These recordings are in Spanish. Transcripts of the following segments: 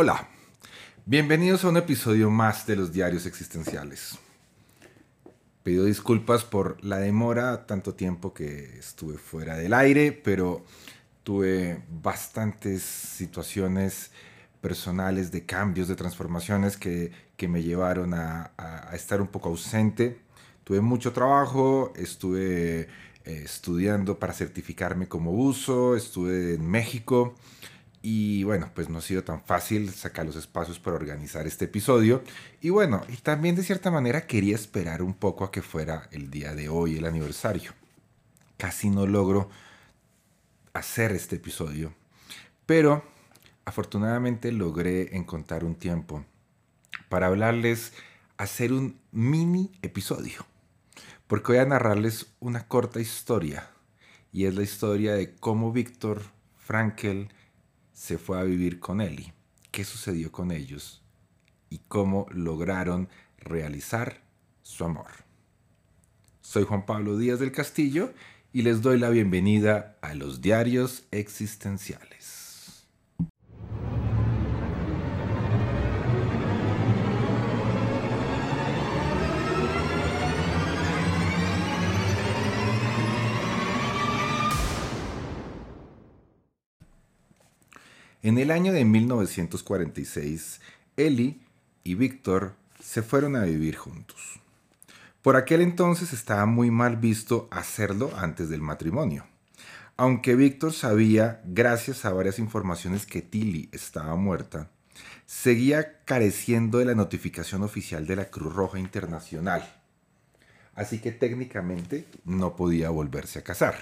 Hola, bienvenidos a un episodio más de los diarios existenciales. Pido disculpas por la demora, tanto tiempo que estuve fuera del aire, pero tuve bastantes situaciones personales de cambios, de transformaciones que, me llevaron a, estar un poco ausente. Tuve mucho trabajo, estuve eh, estudiando para certificarme como uso, estuve en México y bueno, pues no ha sido tan fácil sacar los espacios para organizar este episodio. Y bueno, y también de cierta manera quería esperar un poco a que fuera el día de hoy, el aniversario. Casi no logro hacer este episodio, pero afortunadamente logré encontrar un tiempo para hablarles, hacer un mini episodio. Porque voy a narrarles una corta historia. Y es la historia de cómo Víctor Frankel se fue a vivir con Eli, qué sucedió con ellos y cómo lograron realizar su amor. Soy Juan Pablo Díaz del Castillo y les doy la bienvenida a los diarios existenciales. En el año de 1946, Eli y Víctor se fueron a vivir juntos. Por aquel entonces estaba muy mal visto hacerlo antes del matrimonio. Aunque Víctor sabía, gracias a varias informaciones, que Tilly estaba muerta, seguía careciendo de la notificación oficial de la Cruz Roja Internacional. Así que técnicamente no podía volverse a casar.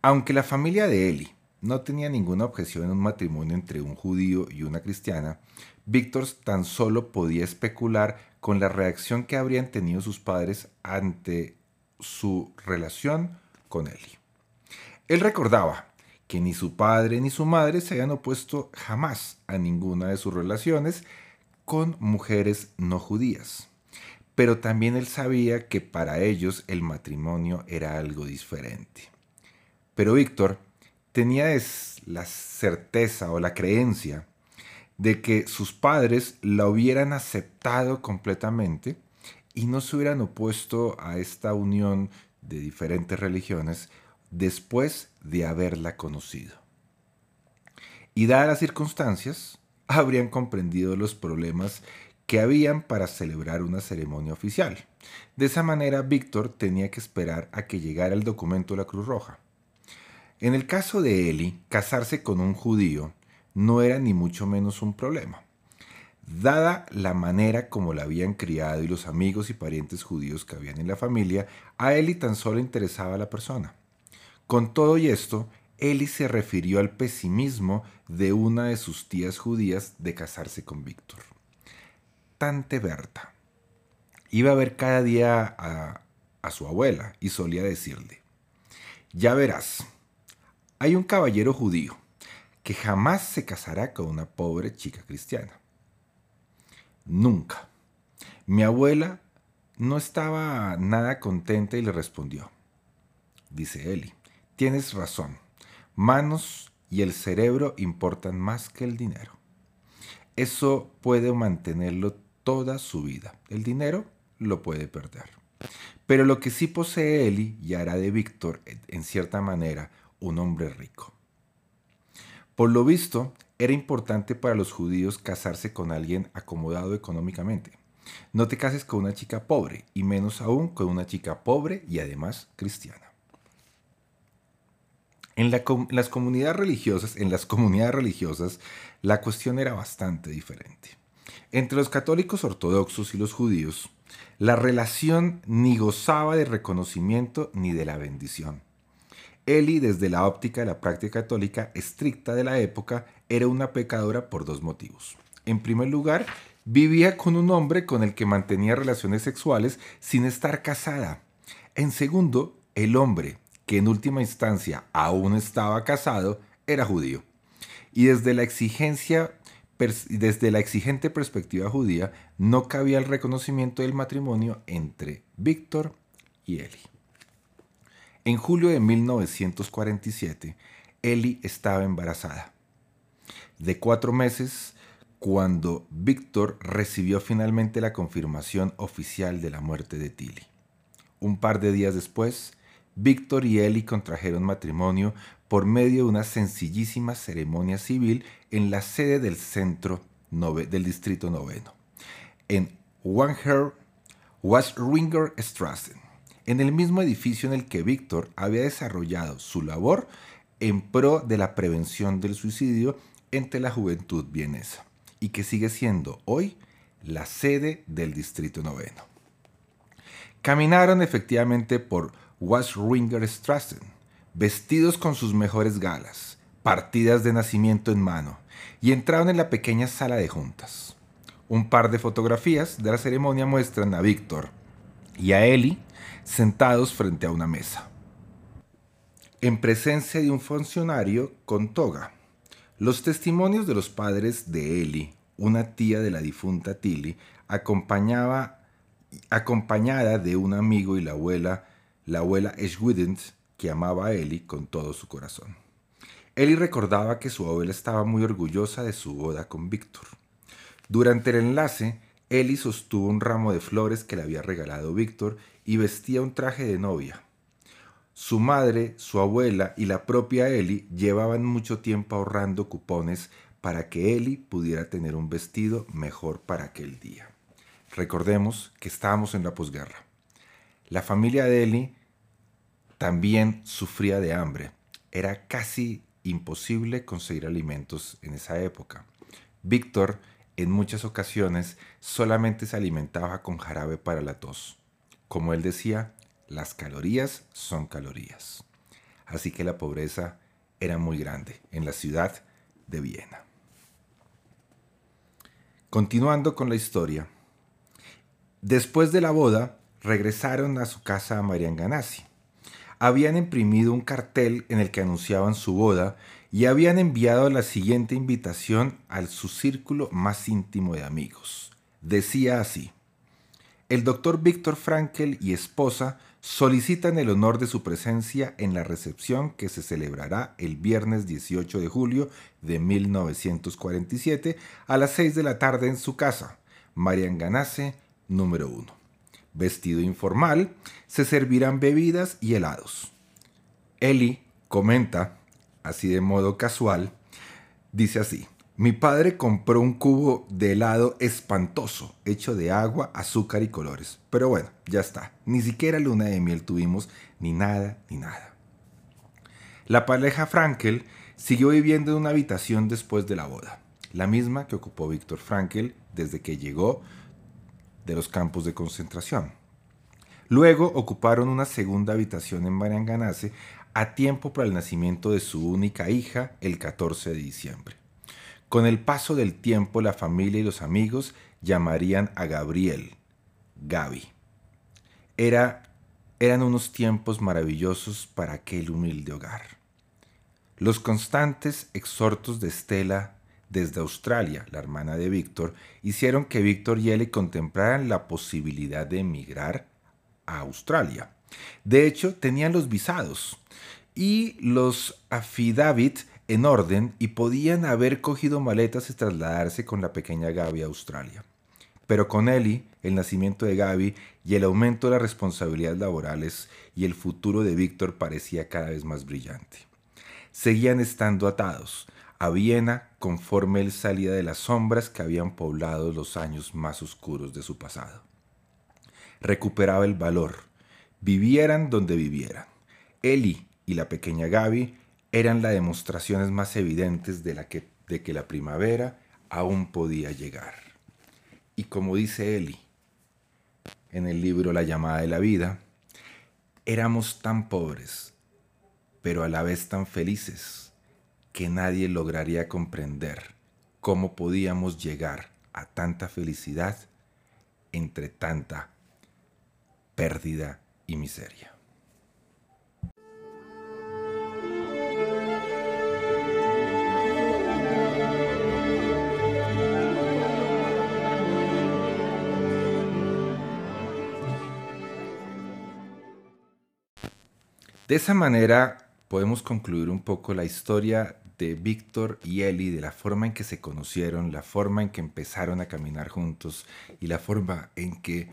Aunque la familia de Eli no tenía ninguna objeción en un matrimonio entre un judío y una cristiana, Víctor tan solo podía especular con la reacción que habrían tenido sus padres ante su relación con él. Él recordaba que ni su padre ni su madre se habían opuesto jamás a ninguna de sus relaciones con mujeres no judías. Pero también él sabía que para ellos el matrimonio era algo diferente. Pero Víctor tenía la certeza o la creencia de que sus padres la hubieran aceptado completamente y no se hubieran opuesto a esta unión de diferentes religiones después de haberla conocido. Y dadas las circunstancias, habrían comprendido los problemas que habían para celebrar una ceremonia oficial. De esa manera, Víctor tenía que esperar a que llegara el documento de la Cruz Roja. En el caso de Eli, casarse con un judío no era ni mucho menos un problema. Dada la manera como la habían criado y los amigos y parientes judíos que habían en la familia, a Eli tan solo interesaba la persona. Con todo y esto, Eli se refirió al pesimismo de una de sus tías judías de casarse con Víctor. Tante Berta. Iba a ver cada día a, a su abuela y solía decirle, ya verás, hay un caballero judío que jamás se casará con una pobre chica cristiana. Nunca. Mi abuela no estaba nada contenta y le respondió. Dice Eli, tienes razón. Manos y el cerebro importan más que el dinero. Eso puede mantenerlo toda su vida. El dinero lo puede perder. Pero lo que sí posee Eli y hará de Víctor, en cierta manera, un hombre rico. Por lo visto, era importante para los judíos casarse con alguien acomodado económicamente. No te cases con una chica pobre, y menos aún con una chica pobre y además cristiana. En, las comunidades religiosas, en las comunidades religiosas, la cuestión era bastante diferente. Entre los católicos ortodoxos y los judíos, la relación ni gozaba de reconocimiento ni de la bendición. Eli, desde la óptica de la práctica católica estricta de la época, era una pecadora por dos motivos. En primer lugar, vivía con un hombre con el que mantenía relaciones sexuales sin estar casada. En segundo, el hombre, que en última instancia aún estaba casado, era judío. Y desde la exigencia desde la exigente perspectiva judía, no cabía el reconocimiento del matrimonio entre Víctor y Eli. En julio de 1947, Eli estaba embarazada. De cuatro meses, cuando Víctor recibió finalmente la confirmación oficial de la muerte de Tilly. Un par de días después, Víctor y Eli contrajeron matrimonio por medio de una sencillísima ceremonia civil en la sede del centro del distrito noveno, en Wanher Wasringer Strassen en el mismo edificio en el que Víctor había desarrollado su labor en pro de la prevención del suicidio entre la juventud vienesa y que sigue siendo hoy la sede del Distrito Noveno. Caminaron efectivamente por Strassen, vestidos con sus mejores galas, partidas de nacimiento en mano, y entraron en la pequeña sala de juntas. Un par de fotografías de la ceremonia muestran a Víctor y a Eli sentados frente a una mesa, en presencia de un funcionario con toga. Los testimonios de los padres de Eli, una tía de la difunta Tilly, acompañaba, acompañada de un amigo y la abuela, la abuela Eschwidens, que amaba a Eli con todo su corazón. Eli recordaba que su abuela estaba muy orgullosa de su boda con Víctor. Durante el enlace, Eli sostuvo un ramo de flores que le había regalado Víctor y vestía un traje de novia. Su madre, su abuela y la propia Eli llevaban mucho tiempo ahorrando cupones para que Eli pudiera tener un vestido mejor para aquel día. Recordemos que estábamos en la posguerra. La familia de Eli también sufría de hambre. Era casi imposible conseguir alimentos en esa época. Víctor en muchas ocasiones solamente se alimentaba con jarabe para la tos. Como él decía, las calorías son calorías. Así que la pobreza era muy grande en la ciudad de Viena. Continuando con la historia, después de la boda regresaron a su casa a Marian Ganassi. Habían imprimido un cartel en el que anunciaban su boda y habían enviado la siguiente invitación al su círculo más íntimo de amigos. Decía así, el doctor Víctor Frankel y esposa solicitan el honor de su presencia en la recepción que se celebrará el viernes 18 de julio de 1947 a las 6 de la tarde en su casa, Marian Ganase, número 1. Vestido informal, se servirán bebidas y helados. Eli comenta así de modo casual, dice así. Mi padre compró un cubo de helado espantoso, hecho de agua, azúcar y colores. Pero bueno, ya está. Ni siquiera luna de miel tuvimos, ni nada, ni nada. La pareja Frankel siguió viviendo en una habitación después de la boda, la misma que ocupó Víctor Frankel desde que llegó de los campos de concentración. Luego ocuparon una segunda habitación en Marianganase a tiempo para el nacimiento de su única hija el 14 de diciembre. Con el paso del tiempo la familia y los amigos llamarían a Gabriel Gaby. Era, eran unos tiempos maravillosos para aquel humilde hogar. Los constantes exhortos de Estela desde Australia, la hermana de Víctor, hicieron que Víctor y Ellie contemplaran la posibilidad de emigrar a Australia. De hecho, tenían los visados y los affidavit en orden y podían haber cogido maletas y trasladarse con la pequeña Gaby a Australia. Pero con Ellie, el nacimiento de Gaby y el aumento de las responsabilidades laborales y el futuro de Víctor parecía cada vez más brillante. Seguían estando atados a Viena conforme él salía de las sombras que habían poblado los años más oscuros de su pasado. Recuperaba el valor, vivieran donde vivieran. Eli y la pequeña Gaby eran las demostraciones más evidentes de, que, de que la primavera aún podía llegar. Y como dice Eli en el libro La llamada de la vida, éramos tan pobres, pero a la vez tan felices que nadie lograría comprender cómo podíamos llegar a tanta felicidad entre tanta pérdida y miseria. De esa manera podemos concluir un poco la historia de Víctor y Eli, de la forma en que se conocieron, la forma en que empezaron a caminar juntos y la forma en que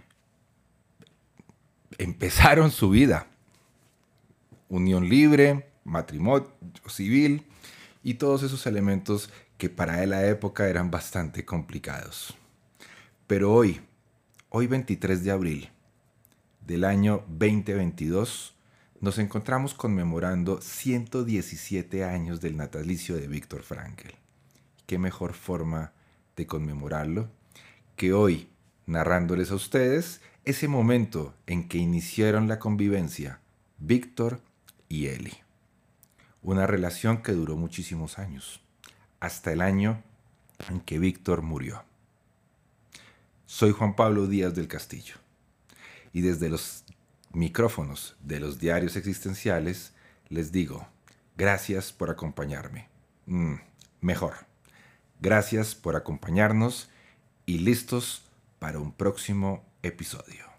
empezaron su vida. Unión libre, matrimonio civil y todos esos elementos que para la época eran bastante complicados. Pero hoy, hoy 23 de abril del año 2022, nos encontramos conmemorando 117 años del natalicio de Víctor Frankl. ¿Qué mejor forma de conmemorarlo que hoy, narrándoles a ustedes ese momento en que iniciaron la convivencia Víctor y Eli? Una relación que duró muchísimos años, hasta el año en que Víctor murió. Soy Juan Pablo Díaz del Castillo y desde los micrófonos de los diarios existenciales, les digo, gracias por acompañarme. Mm, mejor, gracias por acompañarnos y listos para un próximo episodio.